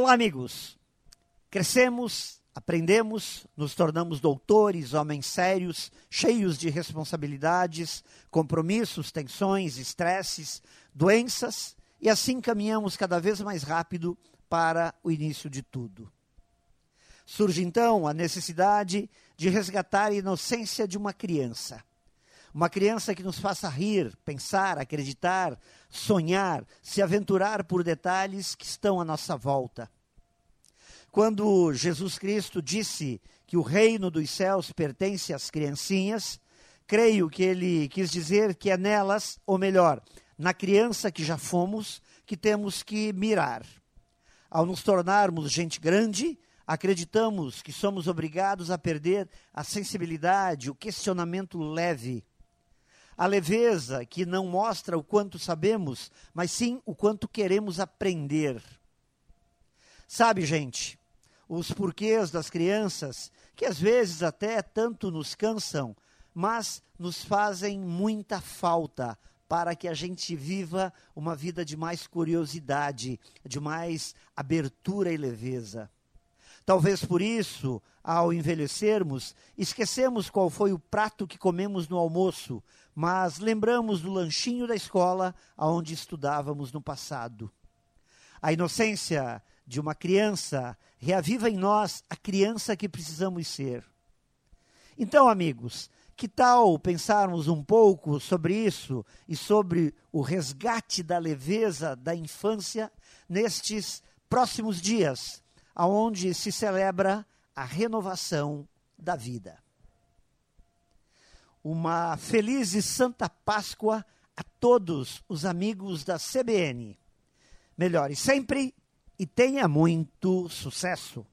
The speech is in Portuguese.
Olá, amigos. Crescemos, aprendemos, nos tornamos doutores, homens sérios, cheios de responsabilidades, compromissos, tensões, estresses, doenças, e assim caminhamos cada vez mais rápido para o início de tudo. Surge então a necessidade de resgatar a inocência de uma criança. Uma criança que nos faça rir, pensar, acreditar, sonhar, se aventurar por detalhes que estão à nossa volta. Quando Jesus Cristo disse que o reino dos céus pertence às criancinhas, creio que ele quis dizer que é nelas, ou melhor, na criança que já fomos, que temos que mirar. Ao nos tornarmos gente grande, acreditamos que somos obrigados a perder a sensibilidade, o questionamento leve. A leveza que não mostra o quanto sabemos, mas sim o quanto queremos aprender. Sabe, gente, os porquês das crianças, que às vezes até tanto nos cansam, mas nos fazem muita falta para que a gente viva uma vida de mais curiosidade, de mais abertura e leveza. Talvez por isso, ao envelhecermos, esquecemos qual foi o prato que comemos no almoço, mas lembramos do lanchinho da escola onde estudávamos no passado. A inocência de uma criança reaviva em nós a criança que precisamos ser. Então, amigos, que tal pensarmos um pouco sobre isso e sobre o resgate da leveza da infância nestes próximos dias, aonde se celebra a renovação da vida. Uma feliz e santa Páscoa a todos os amigos da CBN. Melhore sempre e tenha muito sucesso.